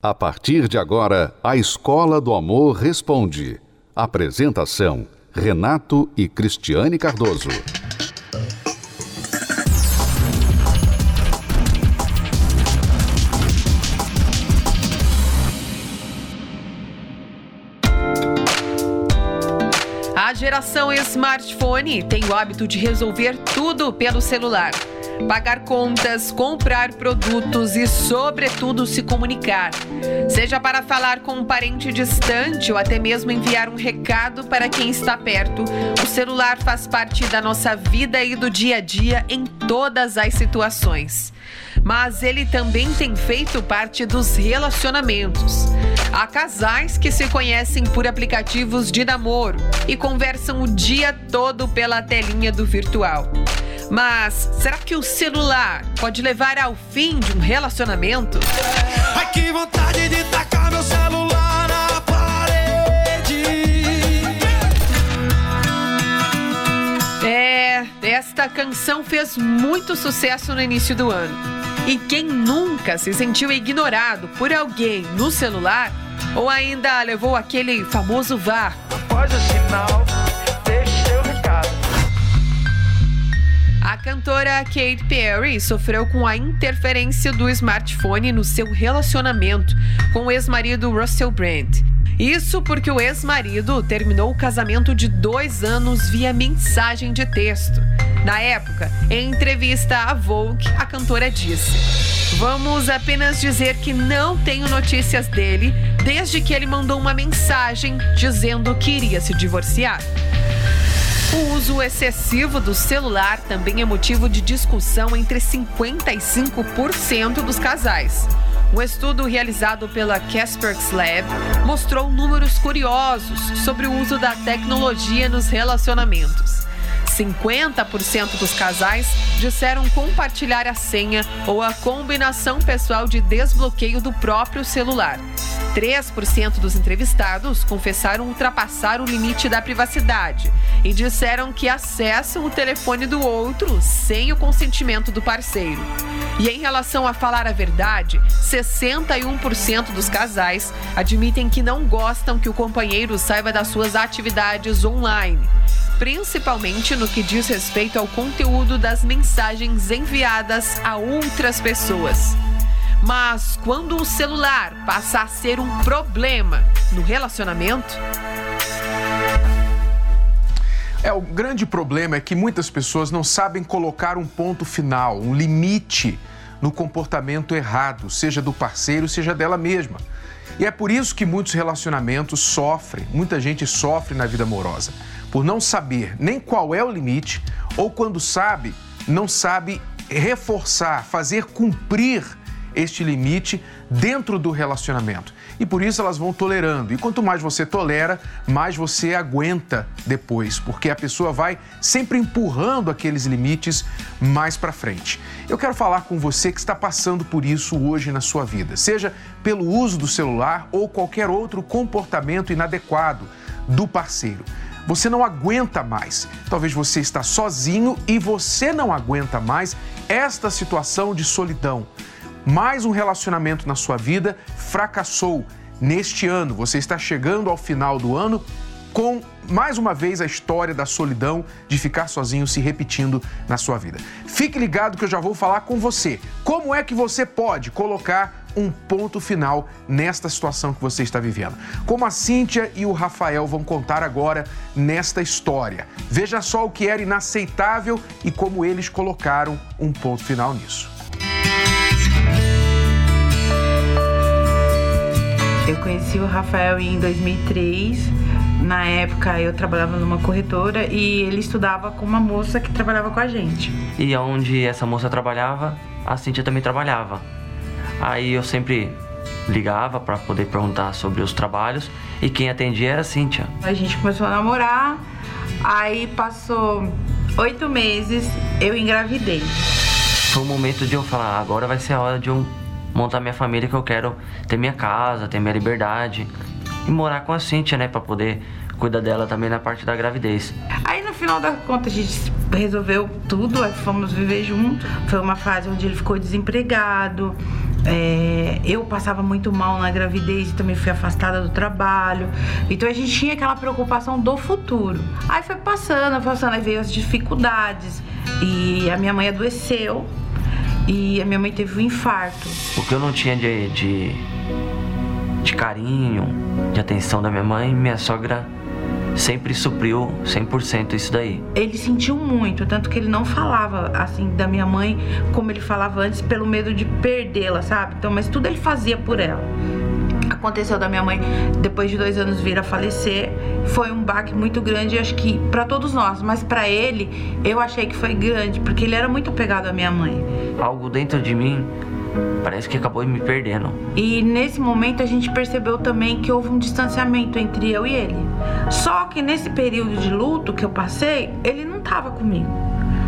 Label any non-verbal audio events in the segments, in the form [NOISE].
A partir de agora, a Escola do Amor Responde. Apresentação: Renato e Cristiane Cardoso. A geração smartphone tem o hábito de resolver tudo pelo celular pagar contas, comprar produtos e, sobretudo, se comunicar. Seja para falar com um parente distante ou até mesmo enviar um recado para quem está perto, o celular faz parte da nossa vida e do dia a dia em todas as situações. Mas ele também tem feito parte dos relacionamentos. Há casais que se conhecem por aplicativos de namoro e conversam o dia todo pela telinha do virtual. Mas será que o celular pode levar ao fim de um relacionamento? Ai, que vontade de tacar meu celular na parede. É, esta canção fez muito sucesso no início do ano. E quem nunca se sentiu ignorado por alguém no celular ou ainda levou aquele famoso VAR? Após o sinal, A cantora Katy Perry sofreu com a interferência do smartphone no seu relacionamento com o ex-marido Russell Brand. Isso porque o ex-marido terminou o casamento de dois anos via mensagem de texto. Na época, em entrevista à Vogue, a cantora disse: Vamos apenas dizer que não tenho notícias dele desde que ele mandou uma mensagem dizendo que iria se divorciar. O uso excessivo do celular também é motivo de discussão entre 55% dos casais. Um estudo realizado pela Kaspersky Lab mostrou números curiosos sobre o uso da tecnologia nos relacionamentos. 50% dos casais disseram compartilhar a senha ou a combinação pessoal de desbloqueio do próprio celular. 3% dos entrevistados confessaram ultrapassar o limite da privacidade e disseram que acessam o telefone do outro sem o consentimento do parceiro. E em relação a falar a verdade, 61% dos casais admitem que não gostam que o companheiro saiba das suas atividades online principalmente no que diz respeito ao conteúdo das mensagens enviadas a outras pessoas. Mas quando o celular passa a ser um problema no relacionamento, É, o grande problema é que muitas pessoas não sabem colocar um ponto final, um limite no comportamento errado, seja do parceiro, seja dela mesma. E é por isso que muitos relacionamentos sofrem, muita gente sofre na vida amorosa, por não saber nem qual é o limite, ou quando sabe, não sabe reforçar, fazer cumprir este limite dentro do relacionamento. E por isso elas vão tolerando. E quanto mais você tolera, mais você aguenta depois, porque a pessoa vai sempre empurrando aqueles limites mais para frente. Eu quero falar com você que está passando por isso hoje na sua vida, seja pelo uso do celular ou qualquer outro comportamento inadequado do parceiro. Você não aguenta mais. Talvez você está sozinho e você não aguenta mais esta situação de solidão mais um relacionamento na sua vida fracassou neste ano. Você está chegando ao final do ano com mais uma vez a história da solidão de ficar sozinho se repetindo na sua vida. Fique ligado que eu já vou falar com você. Como é que você pode colocar um ponto final nesta situação que você está vivendo? Como a Cíntia e o Rafael vão contar agora nesta história. Veja só o que era inaceitável e como eles colocaram um ponto final nisso. Eu conheci o Rafael em 2003. Na época eu trabalhava numa corretora e ele estudava com uma moça que trabalhava com a gente. E onde essa moça trabalhava, a Cintia também trabalhava. Aí eu sempre ligava para poder perguntar sobre os trabalhos e quem atendia era a Cíntia. A gente começou a namorar, aí passou oito meses, eu engravidei. Foi o momento de eu falar, agora vai ser a hora de eu montar minha família que eu quero ter minha casa, ter minha liberdade e morar com a Cintia, né, para poder cuidar dela também na parte da gravidez. Aí no final da conta a gente resolveu tudo, aí fomos viver juntos. Foi uma fase onde ele ficou desempregado, É, eu passava muito mal na gravidez e também fui afastada do trabalho. Então a gente tinha aquela preocupação do futuro. Aí foi passando, passando, aí veio as dificuldades. E a minha mãe adoeceu e a minha mãe teve um infarto. O que eu não tinha de, de, de carinho, de atenção da minha mãe, minha sogra sempre supriu 100% isso daí. Ele sentiu muito, tanto que ele não falava assim da minha mãe como ele falava antes, pelo medo de perdê-la, sabe? Então, mas tudo ele fazia por ela. Aconteceu da minha mãe, depois de dois anos, vir a falecer. Foi um baque muito grande, acho que para todos nós, mas para ele, eu achei que foi grande, porque ele era muito apegado à minha mãe. Algo dentro de mim parece que acabou me perdendo. E nesse momento a gente percebeu também que houve um distanciamento entre eu e ele. Só que nesse período de luto que eu passei, ele não estava comigo.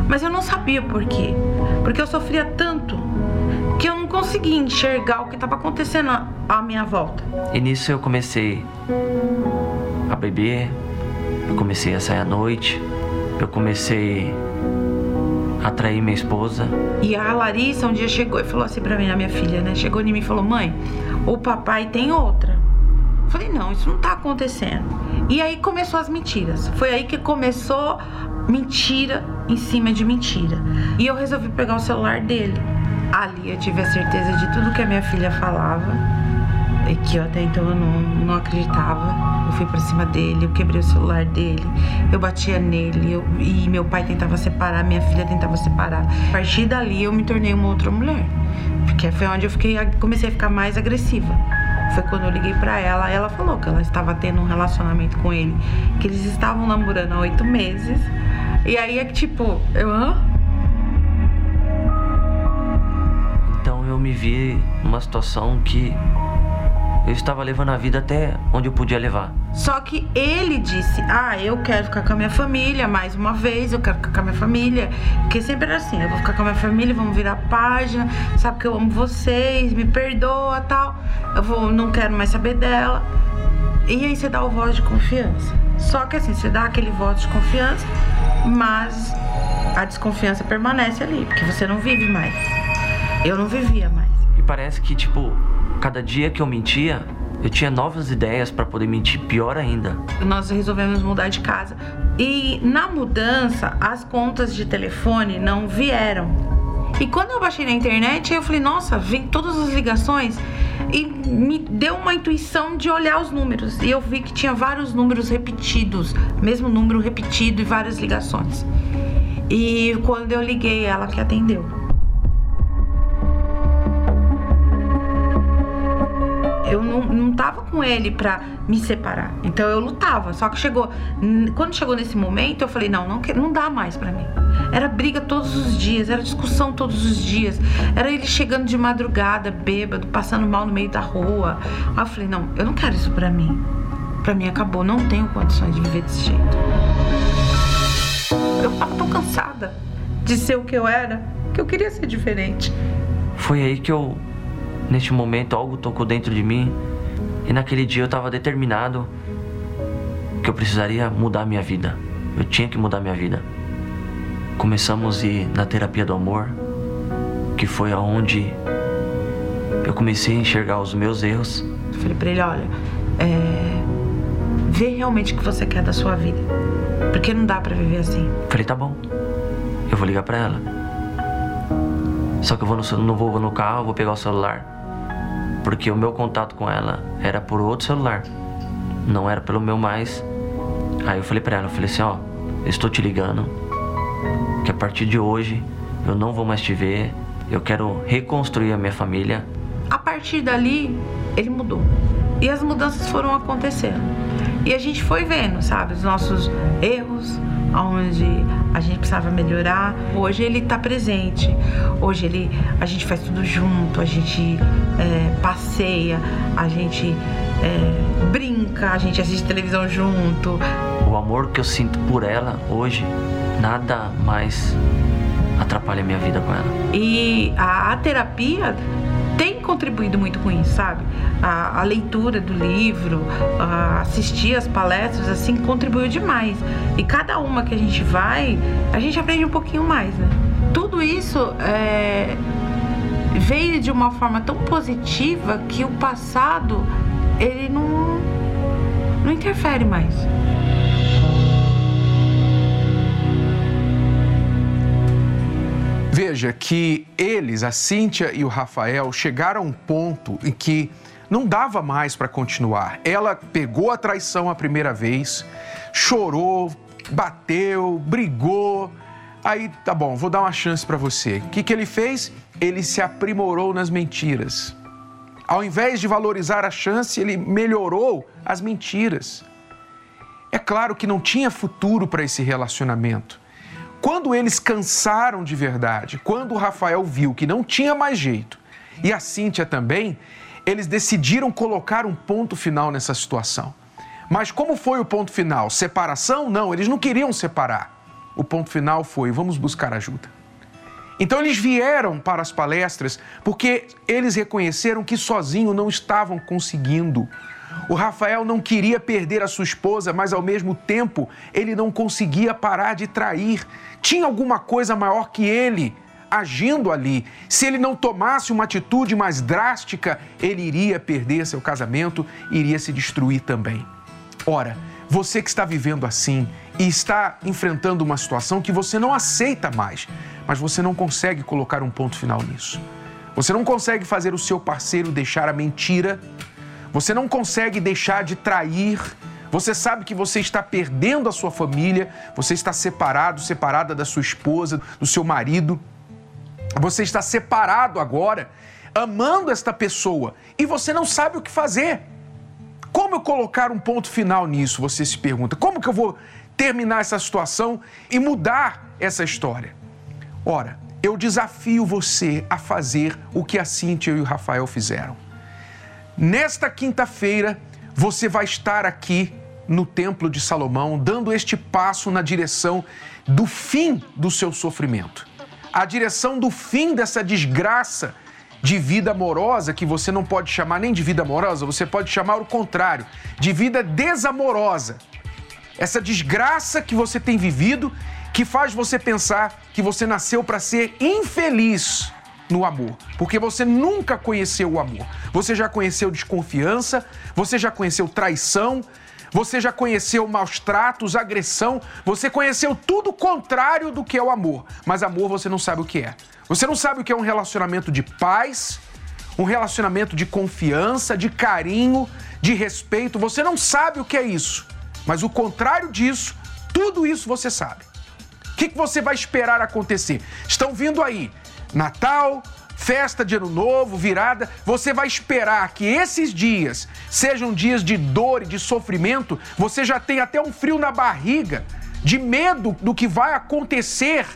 Mas eu não sabia por quê. Porque eu sofria tanto que eu não conseguia enxergar o que estava acontecendo à minha volta. E nisso eu comecei a beber, eu comecei a sair à noite, eu comecei atrair minha esposa. E a Larissa um dia chegou e falou assim pra mim, a minha filha, né? Chegou em mim e falou: Mãe, o papai tem outra. Eu falei: Não, isso não tá acontecendo. E aí começou as mentiras. Foi aí que começou mentira em cima de mentira. E eu resolvi pegar o celular dele. Ali eu tive a certeza de tudo que a minha filha falava e que eu até então eu não, não acreditava. Eu fui pra cima dele, eu quebrei o celular dele, eu batia nele eu, e meu pai tentava separar, minha filha tentava separar. A partir dali eu me tornei uma outra mulher, porque foi onde eu fiquei, comecei a ficar mais agressiva. Foi quando eu liguei para ela, ela falou que ela estava tendo um relacionamento com ele, que eles estavam namorando há oito meses. E aí é que tipo, eu, hã? Então eu me vi numa situação que eu estava levando a vida até onde eu podia levar. Só que ele disse: Ah, eu quero ficar com a minha família mais uma vez, eu quero ficar com a minha família. Porque sempre era assim: eu vou ficar com a minha família, vamos virar página, sabe que eu amo vocês, me perdoa tal. Eu vou, não quero mais saber dela. E aí você dá o voto de confiança. Só que assim, você dá aquele voto de confiança, mas a desconfiança permanece ali, porque você não vive mais. Eu não vivia mais. E parece que, tipo, cada dia que eu mentia, eu tinha novas ideias para poder mentir pior ainda. Nós resolvemos mudar de casa e na mudança as contas de telefone não vieram. E quando eu baixei na internet, eu falei, nossa, vem todas as ligações e me deu uma intuição de olhar os números. E eu vi que tinha vários números repetidos, mesmo número repetido e várias ligações. E quando eu liguei, ela que atendeu. Eu não, não tava com ele pra me separar. Então eu lutava. Só que chegou. Quando chegou nesse momento, eu falei, não, não, não dá mais pra mim. Era briga todos os dias, era discussão todos os dias. Era ele chegando de madrugada, bêbado, passando mal no meio da rua. Aí eu falei, não, eu não quero isso pra mim. Pra mim acabou, não tenho condições de viver desse jeito. Eu tava tão cansada de ser o que eu era, que eu queria ser diferente. Foi aí que eu Neste momento, algo tocou dentro de mim e naquele dia eu estava determinado que eu precisaria mudar minha vida. Eu tinha que mudar minha vida. Começamos a ir na terapia do amor, que foi aonde eu comecei a enxergar os meus erros. Eu falei para ele, olha, é... vê realmente o que você quer da sua vida, porque não dá para viver assim. Falei, tá bom, eu vou ligar para ela. Só que eu vou no, não vou no carro, vou pegar o celular porque o meu contato com ela era por outro celular, não era pelo meu mais. Aí eu falei para ela, eu falei assim, ó, estou te ligando, que a partir de hoje eu não vou mais te ver, eu quero reconstruir a minha família. A partir dali, ele mudou. E as mudanças foram acontecendo. E a gente foi vendo, sabe, os nossos erros, onde a gente precisava melhorar. Hoje ele está presente. Hoje ele, a gente faz tudo junto, a gente é, passeia, a gente é, brinca, a gente assiste televisão junto. O amor que eu sinto por ela hoje, nada mais atrapalha a minha vida com ela. E a, a terapia tem contribuído muito com isso, sabe? A, a leitura do livro, a assistir as palestras, assim, contribuiu demais. E cada uma que a gente vai, a gente aprende um pouquinho mais, né? Tudo isso é, veio de uma forma tão positiva que o passado ele não, não interfere mais. Veja que eles, a Cíntia e o Rafael, chegaram a um ponto em que não dava mais para continuar. Ela pegou a traição a primeira vez, chorou, bateu, brigou. Aí, tá bom, vou dar uma chance para você. O que, que ele fez? Ele se aprimorou nas mentiras. Ao invés de valorizar a chance, ele melhorou as mentiras. É claro que não tinha futuro para esse relacionamento. Quando eles cansaram de verdade, quando o Rafael viu que não tinha mais jeito, e a Cíntia também, eles decidiram colocar um ponto final nessa situação. Mas como foi o ponto final? Separação? Não, eles não queriam separar. O ponto final foi: vamos buscar ajuda. Então eles vieram para as palestras porque eles reconheceram que sozinho não estavam conseguindo o Rafael não queria perder a sua esposa, mas ao mesmo tempo ele não conseguia parar de trair. Tinha alguma coisa maior que ele agindo ali. Se ele não tomasse uma atitude mais drástica, ele iria perder seu casamento, iria se destruir também. Ora, você que está vivendo assim e está enfrentando uma situação que você não aceita mais, mas você não consegue colocar um ponto final nisso. Você não consegue fazer o seu parceiro deixar a mentira você não consegue deixar de trair. Você sabe que você está perdendo a sua família, você está separado, separada da sua esposa, do seu marido. Você está separado agora, amando esta pessoa, e você não sabe o que fazer. Como eu colocar um ponto final nisso? Você se pergunta. Como que eu vou terminar essa situação e mudar essa história? Ora, eu desafio você a fazer o que a Cíntia e o Rafael fizeram. Nesta quinta-feira, você vai estar aqui no Templo de Salomão, dando este passo na direção do fim do seu sofrimento, a direção do fim dessa desgraça de vida amorosa, que você não pode chamar nem de vida amorosa, você pode chamar o contrário, de vida desamorosa. Essa desgraça que você tem vivido, que faz você pensar que você nasceu para ser infeliz no amor, porque você nunca conheceu o amor. Você já conheceu desconfiança, você já conheceu traição, você já conheceu maus tratos, agressão, você conheceu tudo contrário do que é o amor. Mas amor você não sabe o que é. Você não sabe o que é um relacionamento de paz, um relacionamento de confiança, de carinho, de respeito. Você não sabe o que é isso. Mas o contrário disso, tudo isso você sabe. O que você vai esperar acontecer? Estão vindo aí Natal, festa de Ano Novo, virada, você vai esperar que esses dias sejam dias de dor e de sofrimento, você já tem até um frio na barriga, de medo do que vai acontecer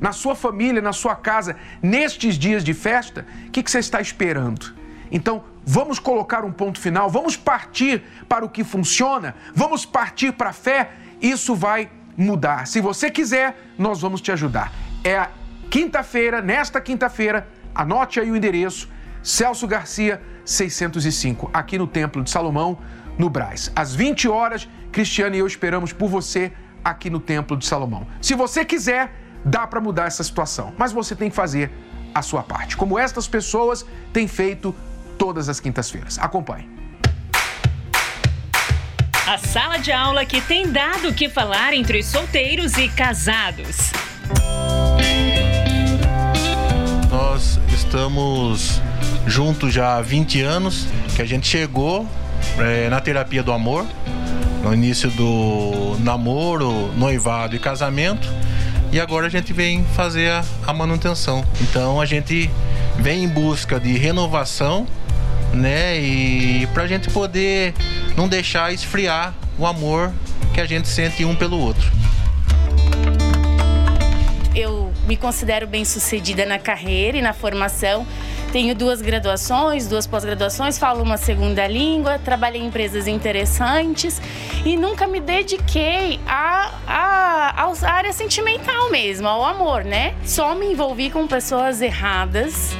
na sua família, na sua casa, nestes dias de festa, o que, você está esperando? Então, vamos colocar um ponto final, vamos partir para o que funciona, vamos partir para a fé, isso vai mudar. Se você quiser, nós vamos te ajudar. É a Quinta-feira, nesta quinta-feira, anote aí o endereço, Celso Garcia 605, aqui no Templo de Salomão, no Braz. Às 20 horas, Cristiane e eu esperamos por você aqui no Templo de Salomão. Se você quiser, dá para mudar essa situação, mas você tem que fazer a sua parte, como estas pessoas têm feito todas as quintas-feiras. Acompanhe. A sala de aula que tem dado o que falar entre solteiros e casados. Estamos juntos já há 20 anos, que a gente chegou é, na terapia do amor, no início do namoro, noivado e casamento, e agora a gente vem fazer a, a manutenção. Então a gente vem em busca de renovação, né? E para a gente poder não deixar esfriar o amor que a gente sente um pelo outro me considero bem sucedida na carreira e na formação. Tenho duas graduações, duas pós-graduações, falo uma segunda língua, trabalhei em empresas interessantes e nunca me dediquei à a, a, a, área sentimental mesmo, ao amor, né? Só me envolvi com pessoas erradas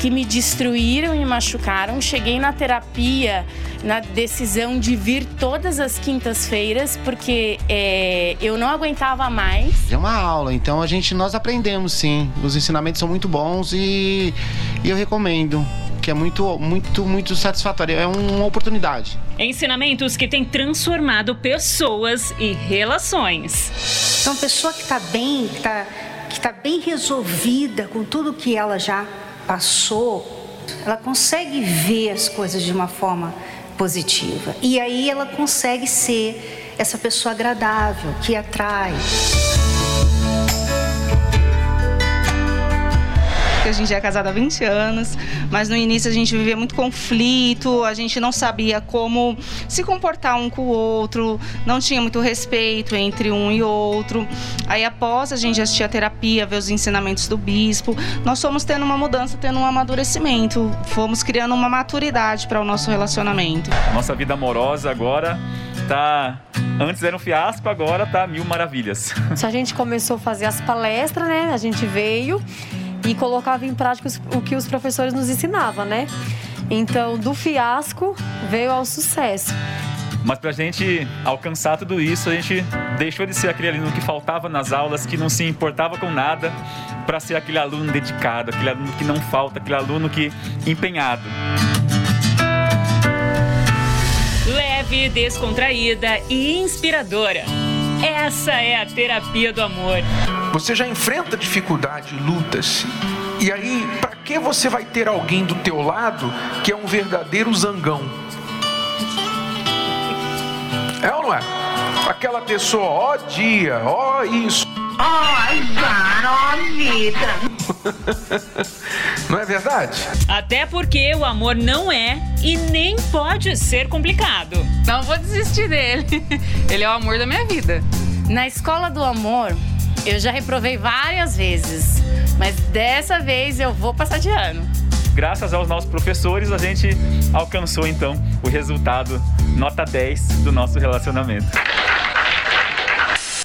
que me destruíram e machucaram. Cheguei na terapia na decisão de vir todas as quintas-feiras porque é, eu não aguentava mais. É uma aula, então a gente nós aprendemos sim. Os ensinamentos são muito bons e, e eu recomendo que é muito, muito, muito satisfatório. É uma oportunidade. Ensinamentos que têm transformado pessoas e relações. Então, uma pessoa que está bem, que está que tá bem resolvida com tudo que ela já passou, ela consegue ver as coisas de uma forma positiva. E aí ela consegue ser essa pessoa agradável, que atrai. A gente é casada há 20 anos, mas no início a gente vivia muito conflito, a gente não sabia como se comportar um com o outro, não tinha muito respeito entre um e outro. Aí após a gente assistir a terapia, ver os ensinamentos do bispo, nós fomos tendo uma mudança, tendo um amadurecimento, fomos criando uma maturidade para o nosso relacionamento. Nossa vida amorosa agora tá antes era um fiasco, agora tá mil maravilhas. A gente começou a fazer as palestras, né? A gente veio e colocava em prática o que os professores nos ensinavam, né? Então, do fiasco veio ao sucesso. Mas para a gente alcançar tudo isso, a gente deixou de ser aquele aluno que faltava nas aulas, que não se importava com nada, para ser aquele aluno dedicado, aquele aluno que não falta, aquele aluno que empenhado. Leve, descontraída e inspiradora. Essa é a terapia do amor. Você já enfrenta dificuldade, lutas. E aí, para que você vai ter alguém do teu lado que é um verdadeiro zangão? É ou não é? Aquela pessoa, ó dia, ó isso. Ó azar, ó vida. [LAUGHS] não é verdade? Até porque o amor não é e nem pode ser complicado. Não vou desistir dele. [LAUGHS] Ele é o amor da minha vida. Na escola do amor, eu já reprovei várias vezes, mas dessa vez eu vou passar de ano. Graças aos nossos professores, a gente alcançou então o resultado nota 10 do nosso relacionamento.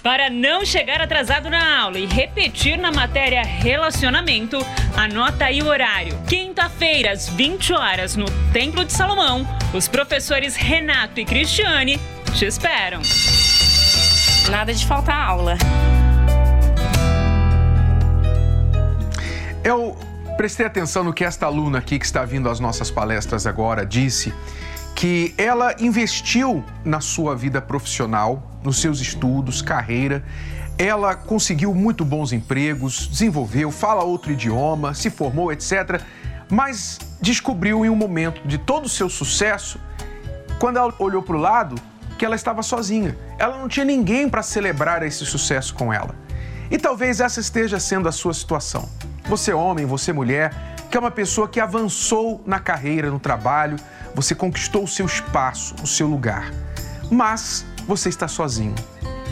Para não chegar atrasado na aula e repetir na matéria relacionamento, anota aí o horário. Quinta-feira, às 20 horas, no Templo de Salomão, os professores Renato e Cristiane te esperam. Nada de faltar aula. Eu prestei atenção no que esta aluna aqui que está vindo às nossas palestras agora disse, que ela investiu na sua vida profissional, nos seus estudos, carreira. Ela conseguiu muito bons empregos, desenvolveu, fala outro idioma, se formou, etc. Mas descobriu em um momento de todo o seu sucesso, quando ela olhou para o lado, que ela estava sozinha. Ela não tinha ninguém para celebrar esse sucesso com ela. E talvez essa esteja sendo a sua situação. Você é homem, você é mulher, que é uma pessoa que avançou na carreira, no trabalho, você conquistou o seu espaço, o seu lugar. Mas você está sozinho.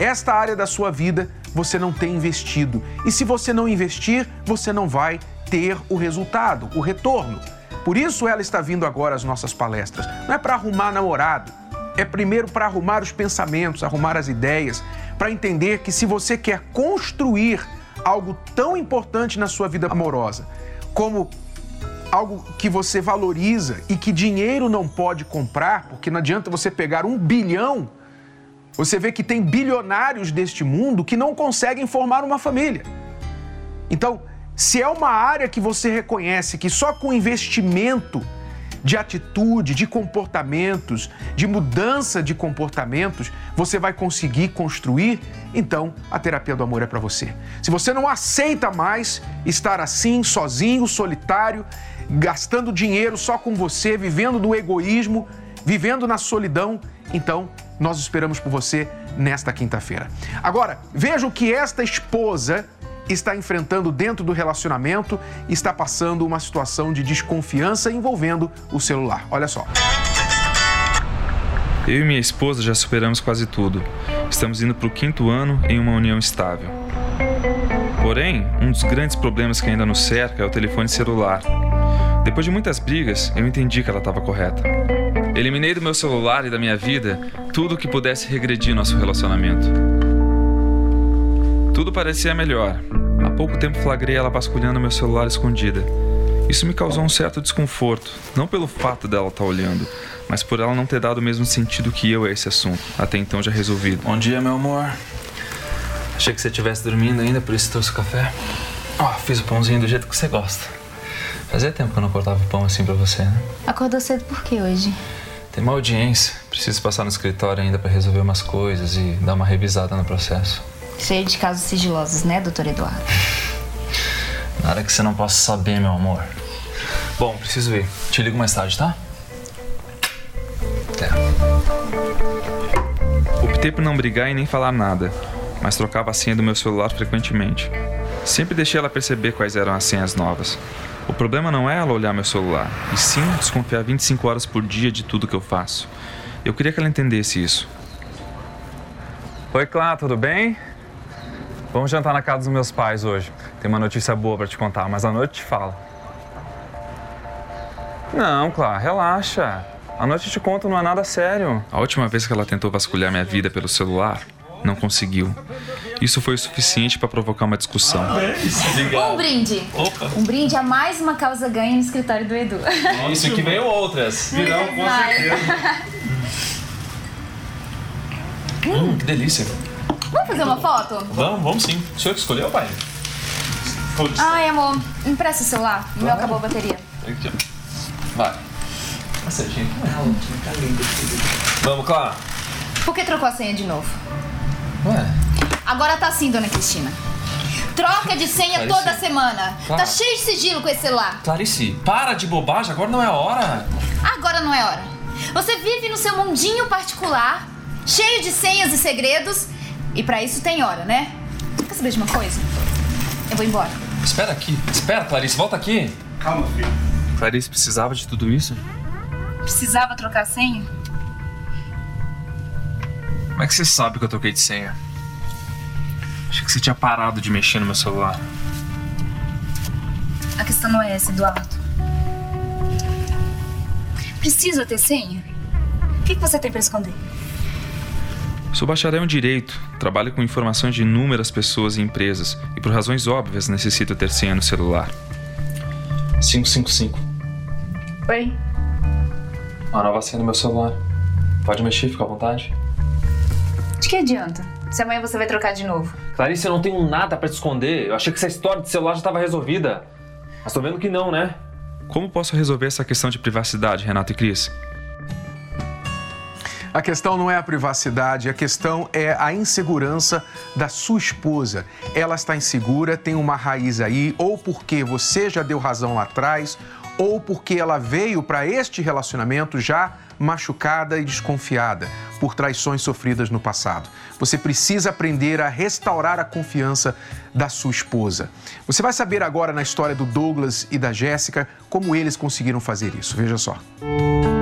Esta área da sua vida você não tem investido. E se você não investir, você não vai ter o resultado, o retorno. Por isso ela está vindo agora às nossas palestras. Não é para arrumar namorado, é primeiro para arrumar os pensamentos, arrumar as ideias, para entender que se você quer construir algo tão importante na sua vida amorosa, como algo que você valoriza e que dinheiro não pode comprar, porque não adianta você pegar um bilhão. Você vê que tem bilionários deste mundo que não conseguem formar uma família. Então, se é uma área que você reconhece que só com investimento de atitude, de comportamentos, de mudança de comportamentos, você vai conseguir construir, então a terapia do amor é para você. Se você não aceita mais estar assim, sozinho, solitário, gastando dinheiro só com você, vivendo do egoísmo, vivendo na solidão, então nós esperamos por você nesta quinta-feira. Agora, veja o que esta esposa está enfrentando dentro do relacionamento, está passando uma situação de desconfiança envolvendo o celular. Olha só. Eu e minha esposa já superamos quase tudo. Estamos indo para o quinto ano em uma união estável. Porém, um dos grandes problemas que ainda nos cerca é o telefone celular. Depois de muitas brigas, eu entendi que ela estava correta. Eliminei do meu celular e da minha vida tudo que pudesse regredir nosso relacionamento. Tudo parecia melhor. Há pouco tempo flagrei ela vasculhando meu celular escondida. Isso me causou um certo desconforto, não pelo fato dela estar olhando, mas por ela não ter dado o mesmo sentido que eu a esse assunto, até então já resolvido. Bom dia, meu amor. Achei que você estivesse dormindo ainda, por isso trouxe o café. Ó, fiz o pãozinho do jeito que você gosta. Fazia tempo que eu não cortava o pão assim pra você, né? Acordou cedo por quê hoje? Tem uma audiência. Preciso passar no escritório ainda pra resolver umas coisas e dar uma revisada no processo. Cheio de casos sigilosos, né, doutor Eduardo? Nada que você não possa saber, meu amor. Bom, preciso ir. Te ligo mais tarde, tá? Até. Optei por não brigar e nem falar nada, mas trocava a senha do meu celular frequentemente. Sempre deixei ela perceber quais eram as senhas novas. O problema não é ela olhar meu celular, e sim desconfiar 25 horas por dia de tudo que eu faço. Eu queria que ela entendesse isso. Oi, Clá, tudo bem? Vamos jantar na casa dos meus pais hoje. Tem uma notícia boa pra te contar, mas à noite te falo. Não, Clá, relaxa. À noite eu te conto, não é nada sério. A última vez que ela tentou vasculhar minha vida pelo celular, não conseguiu. Isso foi o suficiente para provocar uma discussão. Um brinde. Opa. Um brinde a mais uma causa ganha no escritório do Edu. Isso que veio outras. Virão, com certeza. [LAUGHS] Hum, que delícia. Vamos fazer uma foto? Vamos, vamos sim. O senhor que escolheu, pai? Ai, amor, empresta o celular. O meu acabou a bateria. Aqui, ó. Vai. Acertinho. Vamos, Clá. Por que trocou a senha de novo? Ué? Agora tá assim, dona Cristina. Troca de senha Clarice. toda semana. Claro. Tá cheio de sigilo com esse celular. Clarice, para de bobagem, agora não é a hora. Agora não é hora. Você vive no seu mundinho particular, cheio de senhas e segredos, e pra isso tem hora, né? Quer saber de uma coisa? Eu vou embora. Espera aqui. Espera, Clarice, volta aqui. Calma, filho. Clarice precisava de tudo isso? Precisava trocar a senha? Como é que você sabe que eu troquei de senha? Achei que você tinha parado de mexer no meu celular. A questão não é essa, Eduardo. Precisa ter senha? O que que você tem pra esconder? Sou bacharel em Direito, trabalho com informações de inúmeras pessoas e empresas e por razões óbvias necessito ter senha no celular. 555. Oi? Uma nova senha no meu celular. Pode mexer, fica à vontade. De que adianta? Se amanhã você vai trocar de novo. Clarice, eu não tenho nada pra te esconder. Eu achei que essa história de celular já estava resolvida. Mas tô vendo que não, né? Como posso resolver essa questão de privacidade, Renato e Cris? A questão não é a privacidade, a questão é a insegurança da sua esposa. Ela está insegura, tem uma raiz aí, ou porque você já deu razão lá atrás, ou porque ela veio para este relacionamento já machucada e desconfiada por traições sofridas no passado. Você precisa aprender a restaurar a confiança da sua esposa. Você vai saber agora na história do Douglas e da Jéssica como eles conseguiram fazer isso. Veja só. Eu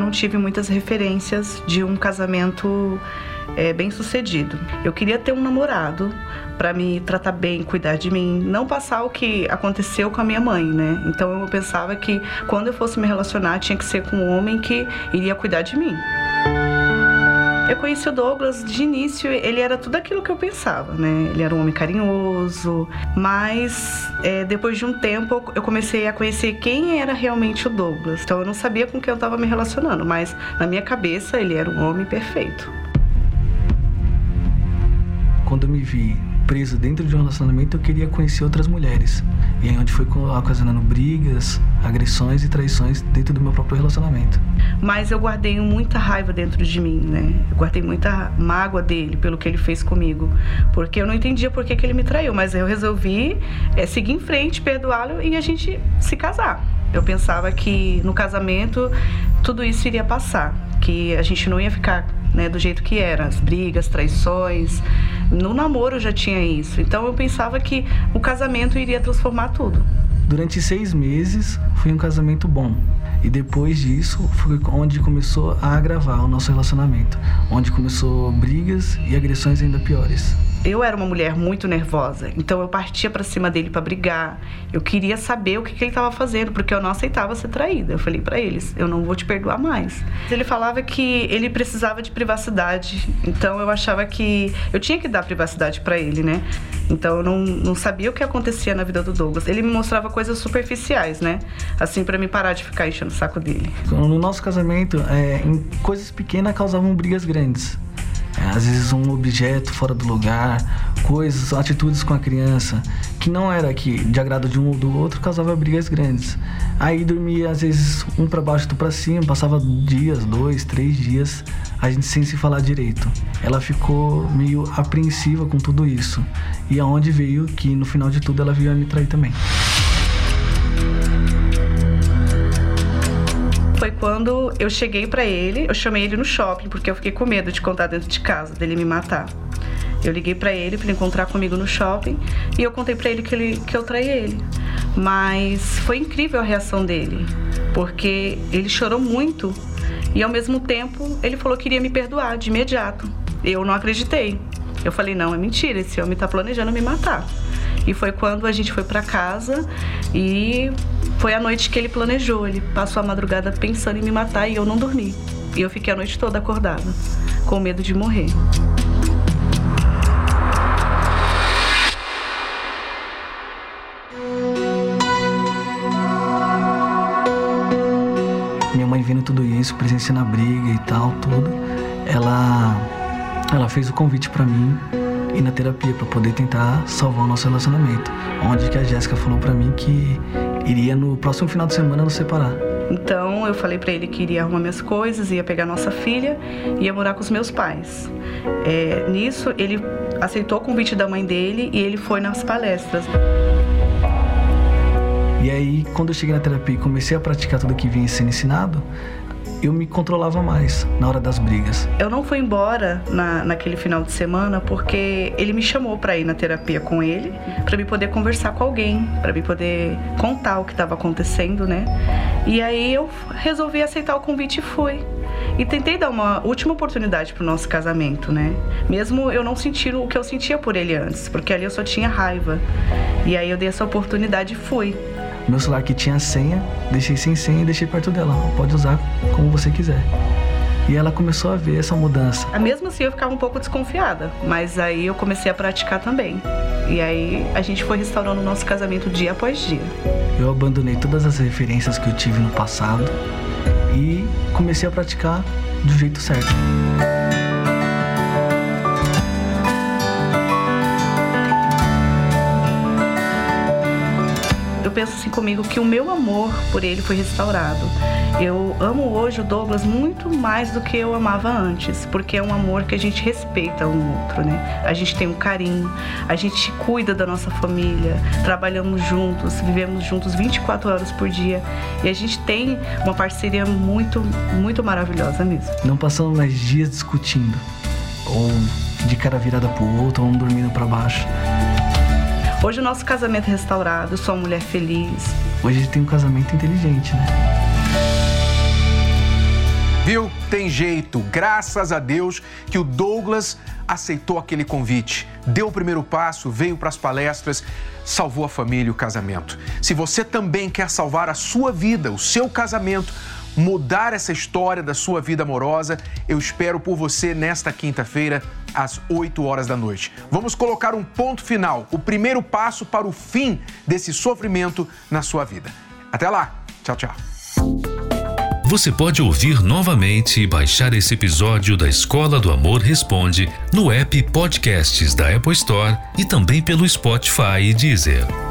não tive muitas referências de um casamento é, bem sucedido. Eu queria ter um namorado para me tratar bem, cuidar de mim, não passar o que aconteceu com a minha mãe, né? Então eu pensava que quando eu fosse me relacionar tinha que ser com um homem que iria cuidar de mim. Eu conheci o Douglas de início, ele era tudo aquilo que eu pensava, né? Ele era um homem carinhoso, mas é, depois de um tempo eu comecei a conhecer quem era realmente o Douglas. Então eu não sabia com quem eu estava me relacionando, mas na minha cabeça ele era um homem perfeito. Quando eu me vi preso dentro de um relacionamento, eu queria conhecer outras mulheres. E aí onde foi ocasionando brigas, agressões e traições dentro do meu próprio relacionamento. Mas eu guardei muita raiva dentro de mim, né? Eu guardei muita mágoa dele pelo que ele fez comigo. Porque eu não entendia por que, que ele me traiu, mas eu resolvi é, seguir em frente, perdoá-lo e a gente se casar. Eu pensava que no casamento tudo isso iria passar, que a gente não ia ficar né, do jeito que era, as brigas, traições. No namoro já tinha isso. Então eu pensava que o casamento iria transformar tudo. Durante seis meses foi um casamento bom. E depois disso foi onde começou a agravar o nosso relacionamento. Onde começou brigas e agressões ainda piores. Eu era uma mulher muito nervosa, então eu partia para cima dele para brigar. Eu queria saber o que, que ele estava fazendo, porque eu não aceitava ser traída. Eu falei para eles: eu não vou te perdoar mais. Ele falava que ele precisava de privacidade, então eu achava que eu tinha que dar privacidade para ele, né? Então eu não, não sabia o que acontecia na vida do Douglas. Ele me mostrava coisas superficiais, né? Assim, para me parar de ficar enchendo o saco dele. No nosso casamento, é, coisas pequenas causavam brigas grandes. É, às vezes um objeto fora do lugar, coisas, atitudes com a criança que não era que de agrado de um ou do outro causava brigas grandes. Aí dormia às vezes um para baixo, outro para cima, passava dias, dois, três dias, a gente sem se falar direito. Ela ficou meio apreensiva com tudo isso e aonde veio que no final de tudo ela veio a me trair também. Foi quando eu cheguei para ele, eu chamei ele no shopping porque eu fiquei com medo de contar dentro de casa, dele me matar. Eu liguei para ele para encontrar comigo no shopping e eu contei para ele que, ele que eu traí ele. Mas foi incrível a reação dele, porque ele chorou muito e ao mesmo tempo ele falou que iria me perdoar de imediato. Eu não acreditei. Eu falei: não, é mentira, esse homem está planejando me matar. E foi quando a gente foi para casa e foi a noite que ele planejou. Ele passou a madrugada pensando em me matar e eu não dormi. E eu fiquei a noite toda acordada, com medo de morrer. Minha mãe vendo tudo isso, presenciando a briga e tal, tudo, ela ela fez o convite para mim ir na terapia para poder tentar salvar o nosso relacionamento. Onde que a Jéssica falou para mim que iria no próximo final de semana nos separar. Então eu falei para ele que iria arrumar minhas coisas, ia pegar nossa filha e ia morar com os meus pais. É, nisso ele aceitou o convite da mãe dele e ele foi nas palestras. E aí, quando eu cheguei na terapia e comecei a praticar tudo que vinha sendo ensinado, eu me controlava mais na hora das brigas. Eu não fui embora na, naquele final de semana porque ele me chamou para ir na terapia com ele, para me poder conversar com alguém, para me poder contar o que estava acontecendo, né? E aí eu resolvi aceitar o convite e fui. E tentei dar uma última oportunidade pro nosso casamento, né? Mesmo eu não sentindo o que eu sentia por ele antes, porque ali eu só tinha raiva. E aí eu dei essa oportunidade e fui. Meu celular que tinha senha, deixei sem senha e deixei perto dela. Pode usar como você quiser. E ela começou a ver essa mudança. Mesmo assim eu ficava um pouco desconfiada, mas aí eu comecei a praticar também. E aí a gente foi restaurando o nosso casamento dia após dia. Eu abandonei todas as referências que eu tive no passado e comecei a praticar do jeito certo. Eu penso assim comigo que o meu amor por ele foi restaurado. Eu amo hoje o Douglas muito mais do que eu amava antes, porque é um amor que a gente respeita um outro, né? A gente tem um carinho, a gente cuida da nossa família, trabalhamos juntos, vivemos juntos 24 horas por dia e a gente tem uma parceria muito, muito maravilhosa mesmo. Não passamos mais dias discutindo ou de cara virada pro outro, ou um dormindo para baixo. Hoje o nosso casamento é restaurado, sou uma mulher feliz. Hoje a gente tem um casamento inteligente, né? Viu? Tem jeito. Graças a Deus que o Douglas aceitou aquele convite, deu o primeiro passo, veio para as palestras, salvou a família e o casamento. Se você também quer salvar a sua vida, o seu casamento, mudar essa história da sua vida amorosa, eu espero por você nesta quinta-feira às 8 horas da noite. Vamos colocar um ponto final, o primeiro passo para o fim desse sofrimento na sua vida. Até lá. Tchau, tchau. Você pode ouvir novamente e baixar esse episódio da Escola do Amor Responde no app Podcasts da Apple Store e também pelo Spotify e Deezer.